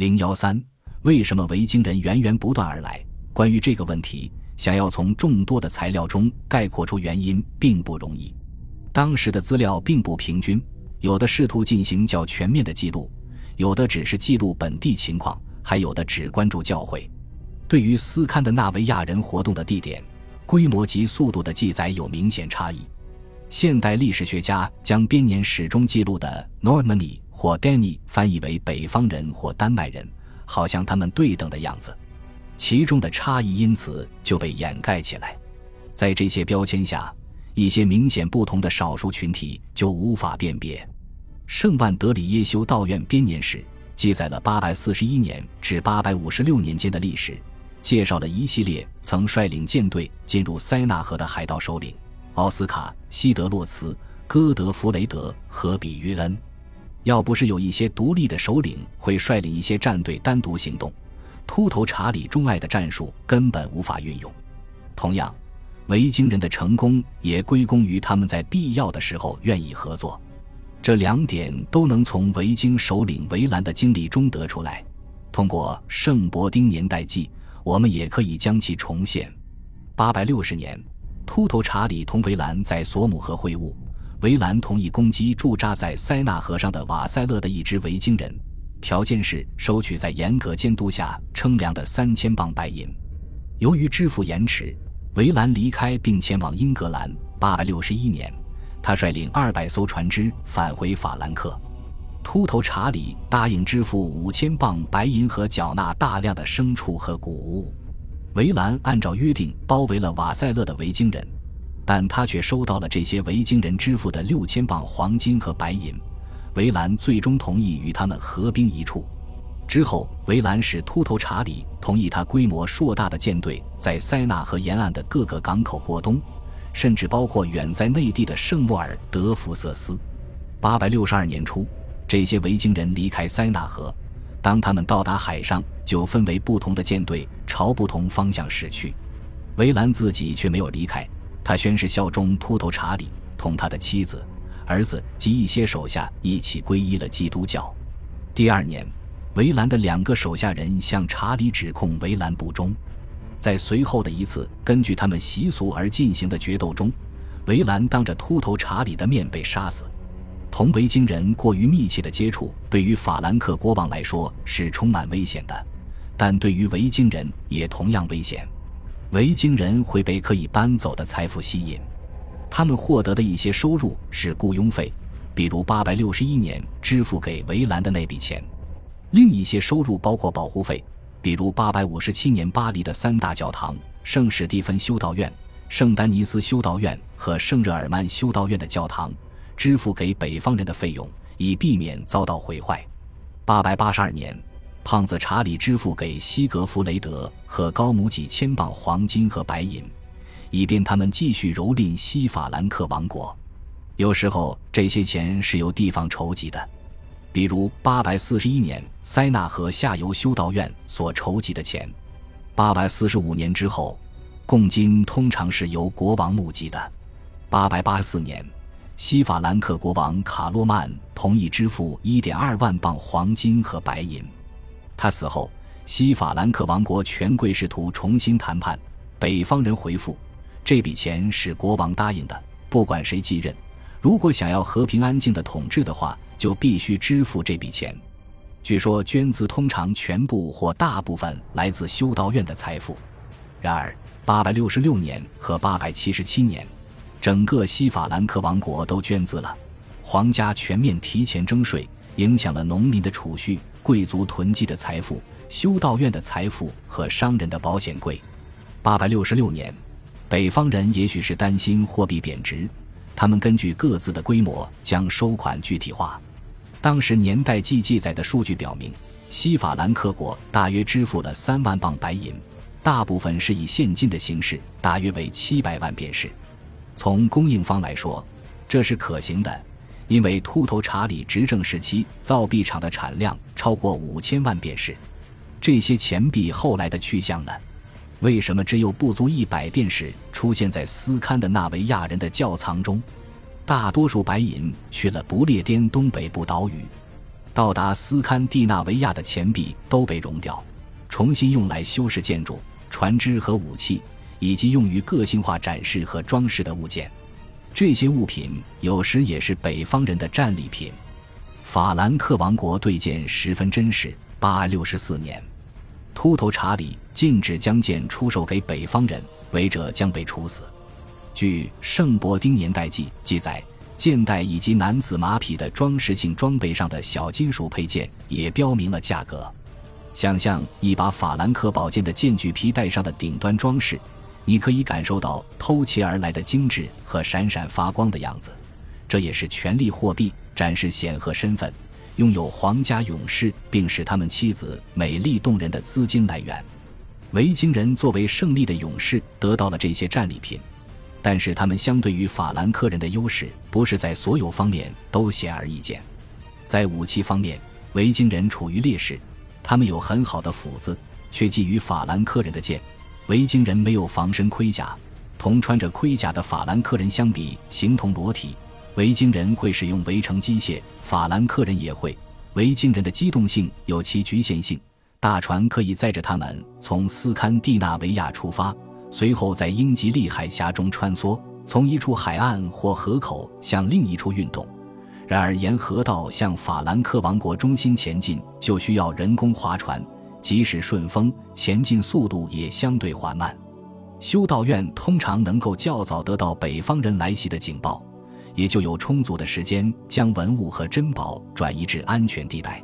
零幺三，为什么维京人源源不断而来？关于这个问题，想要从众多的材料中概括出原因并不容易。当时的资料并不平均，有的试图进行较全面的记录，有的只是记录本地情况，还有的只关注教会。对于斯堪的纳维亚人活动的地点、规模及速度的记载有明显差异。现代历史学家将编年史中记录的 Normandy 或 Danny 翻译为北方人或丹麦人，好像他们对等的样子，其中的差异因此就被掩盖起来。在这些标签下。一些明显不同的少数群体就无法辨别。圣万德里耶修道院编年史记载了841年至856年间的历史，介绍了一系列曾率领舰队进入塞纳河的海盗首领奥斯卡、西德洛茨、戈德弗雷德和比约恩。要不是有一些独立的首领会率领一些战队单独行动，秃头查理钟爱的战术根本无法运用。同样。维京人的成功也归功于他们在必要的时候愿意合作，这两点都能从维京首领维兰的经历中得出来。通过《圣伯丁年代记》，我们也可以将其重现。八百六十年，秃头查理同维兰在索姆河会晤，维兰同意攻击驻扎在塞纳河上的瓦塞勒的一支维京人，条件是收取在严格监督下称量的三千磅白银。由于支付延迟。维兰离开并前往英格兰。八百六十一年，他率领二百艘船只返回法兰克。秃头查理答应支付五千磅白银和缴纳大量的牲畜和谷物。维兰按照约定包围了瓦塞勒的维京人，但他却收到了这些维京人支付的六千磅黄金和白银。维兰最终同意与他们合兵一处。之后，维兰使秃头查理同意他规模硕大的舰队在塞纳河沿岸的各个港口过冬，甚至包括远在内地的圣莫尔德福瑟斯。八百六十二年初，这些维京人离开塞纳河，当他们到达海上，就分为不同的舰队，朝不同方向驶去。维兰自己却没有离开，他宣誓效忠秃头查理，同他的妻子、儿子及一些手下一起皈依了基督教。第二年。维兰的两个手下人向查理指控维兰不忠，在随后的一次根据他们习俗而进行的决斗中，维兰当着秃头查理的面被杀死。同维京人过于密切的接触，对于法兰克国王来说是充满危险的，但对于维京人也同样危险。维京人会被可以搬走的财富吸引，他们获得的一些收入是雇佣费，比如861年支付给维兰的那笔钱。另一些收入包括保护费，比如857年巴黎的三大教堂——圣史蒂芬修道院、圣丹尼斯修道院和圣日耳曼修道院的教堂，支付给北方人的费用，以避免遭到毁坏。882年，胖子查理支付给西格弗雷德和高姆几千磅黄金和白银，以便他们继续蹂躏西法兰克王国。有时候，这些钱是由地方筹集的。比如，八百四十一年塞纳河下游修道院所筹集的钱，八百四十五年之后，贡金通常是由国王募集的。八百八四年，西法兰克国王卡洛曼同意支付一点二万磅黄金和白银。他死后，西法兰克王国权贵试图重新谈判，北方人回复：这笔钱是国王答应的，不管谁继任，如果想要和平安静的统治的话。就必须支付这笔钱。据说捐资通常全部或大部分来自修道院的财富。然而，八百六十六年和八百七十七年，整个西法兰克王国都捐资了。皇家全面提前征税，影响了农民的储蓄、贵族囤积的财富、修道院的财富和商人的保险柜。八百六十六年，北方人也许是担心货币贬值，他们根据各自的规模将收款具体化。当时年代记记载的数据表明，西法兰克国大约支付了三万磅白银，大部分是以现金的形式，大约为七百万便士。从供应方来说，这是可行的，因为秃头查理执政时期造币厂的产量超过五千万便士。这些钱币后来的去向呢？为什么只有不足一百便士出现在斯堪的纳维亚人的窖藏中？大多数白银去了不列颠东北部岛屿。到达斯堪的纳维亚的钱币都被熔掉，重新用来修饰建筑、船只和武器，以及用于个性化展示和装饰的物件。这些物品有时也是北方人的战利品。法兰克王国对剑十分珍视。八六十四年，秃头查理禁止将剑出售给北方人，违者将被处死。据《圣伯丁年代记》记载，剑带以及男子马匹的装饰性装备上的小金属配件也标明了价格。想象一把法兰克宝剑的剑具皮带上的顶端装饰，你可以感受到偷窃而来的精致和闪闪发光的样子。这也是权力货币，展示显赫身份。拥有皇家勇士，并使他们妻子美丽动人的资金来源。维京人作为胜利的勇士得到了这些战利品，但是他们相对于法兰克人的优势不是在所有方面都显而易见。在武器方面，维京人处于劣势，他们有很好的斧子，却觊觎法兰克人的剑。维京人没有防身盔甲，同穿着盔甲的法兰克人相比，形同裸体。维京人会使用围城机械，法兰克人也会。维京人的机动性有其局限性，大船可以载着他们从斯堪的纳维亚出发，随后在英吉利海峡中穿梭，从一处海岸或河口向另一处运动。然而，沿河道向法兰克王国中心前进就需要人工划船，即使顺风，前进速度也相对缓慢。修道院通常能够较早得到北方人来袭的警报。也就有充足的时间将文物和珍宝转移至安全地带，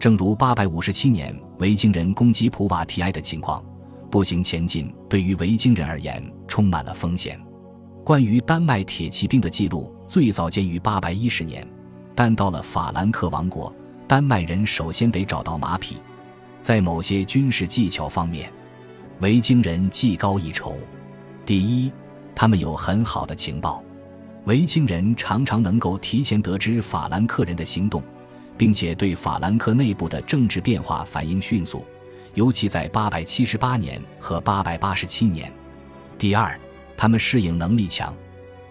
正如八百五十七年维京人攻击普瓦提埃的情况。步行前进对于维京人而言充满了风险。关于丹麦铁骑兵的记录最早见于八百一十年，但到了法兰克王国，丹麦人首先得找到马匹。在某些军事技巧方面，维京人技高一筹。第一，他们有很好的情报。维京人常常能够提前得知法兰克人的行动，并且对法兰克内部的政治变化反应迅速，尤其在878年和887年。第二，他们适应能力强，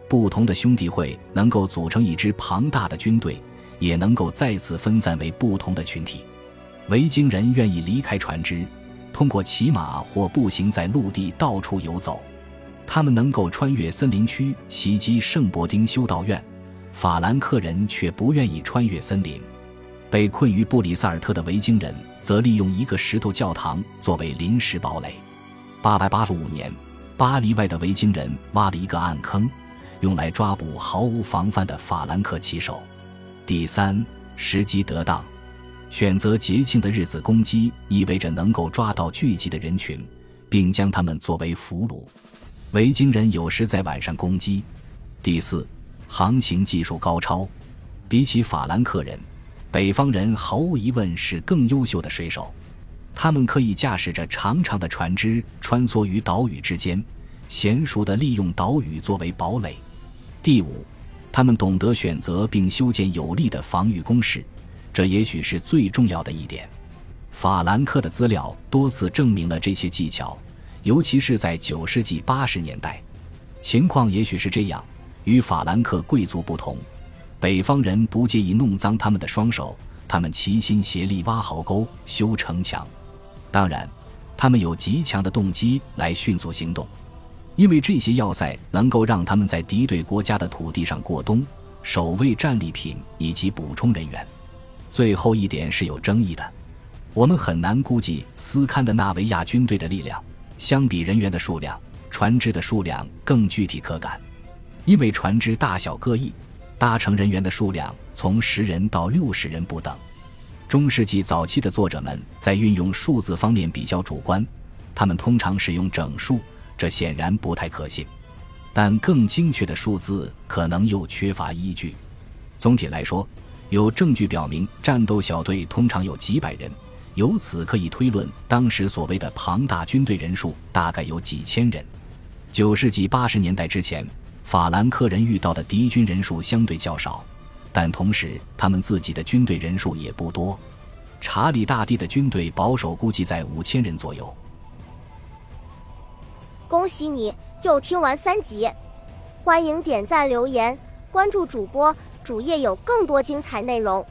不同的兄弟会能够组成一支庞大的军队，也能够再次分散为不同的群体。维京人愿意离开船只，通过骑马或步行在陆地到处游走。他们能够穿越森林区袭击圣伯丁修道院，法兰克人却不愿意穿越森林。被困于布里萨尔特的维京人则利用一个石头教堂作为临时堡垒。885年，巴黎外的维京人挖了一个暗坑，用来抓捕毫无防范的法兰克骑手。第三，时机得当，选择节庆的日子攻击，意味着能够抓到聚集的人群，并将他们作为俘虏。维京人有时在晚上攻击。第四，航行技术高超，比起法兰克人，北方人毫无疑问是更优秀的水手。他们可以驾驶着长长的船只穿梭于岛屿之间，娴熟地利用岛屿作为堡垒。第五，他们懂得选择并修建有力的防御工事，这也许是最重要的一点。法兰克的资料多次证明了这些技巧。尤其是在九世纪八十年代，情况也许是这样：与法兰克贵族不同，北方人不介意弄脏他们的双手，他们齐心协力挖壕沟、修城墙。当然，他们有极强的动机来迅速行动，因为这些要塞能够让他们在敌对国家的土地上过冬、守卫战利品以及补充人员。最后一点是有争议的，我们很难估计斯堪的纳维亚军队的力量。相比人员的数量，船只的数量更具体可感，因为船只大小各异，搭乘人员的数量从十人到六十人不等。中世纪早期的作者们在运用数字方面比较主观，他们通常使用整数，这显然不太可信。但更精确的数字可能又缺乏依据。总体来说，有证据表明战斗小队通常有几百人。由此可以推论，当时所谓的庞大军队人数大概有几千人。九世纪八十年代之前，法兰克人遇到的敌军人数相对较少，但同时他们自己的军队人数也不多。查理大帝的军队保守估计在五千人左右。恭喜你又听完三集，欢迎点赞、留言、关注主播，主页有更多精彩内容。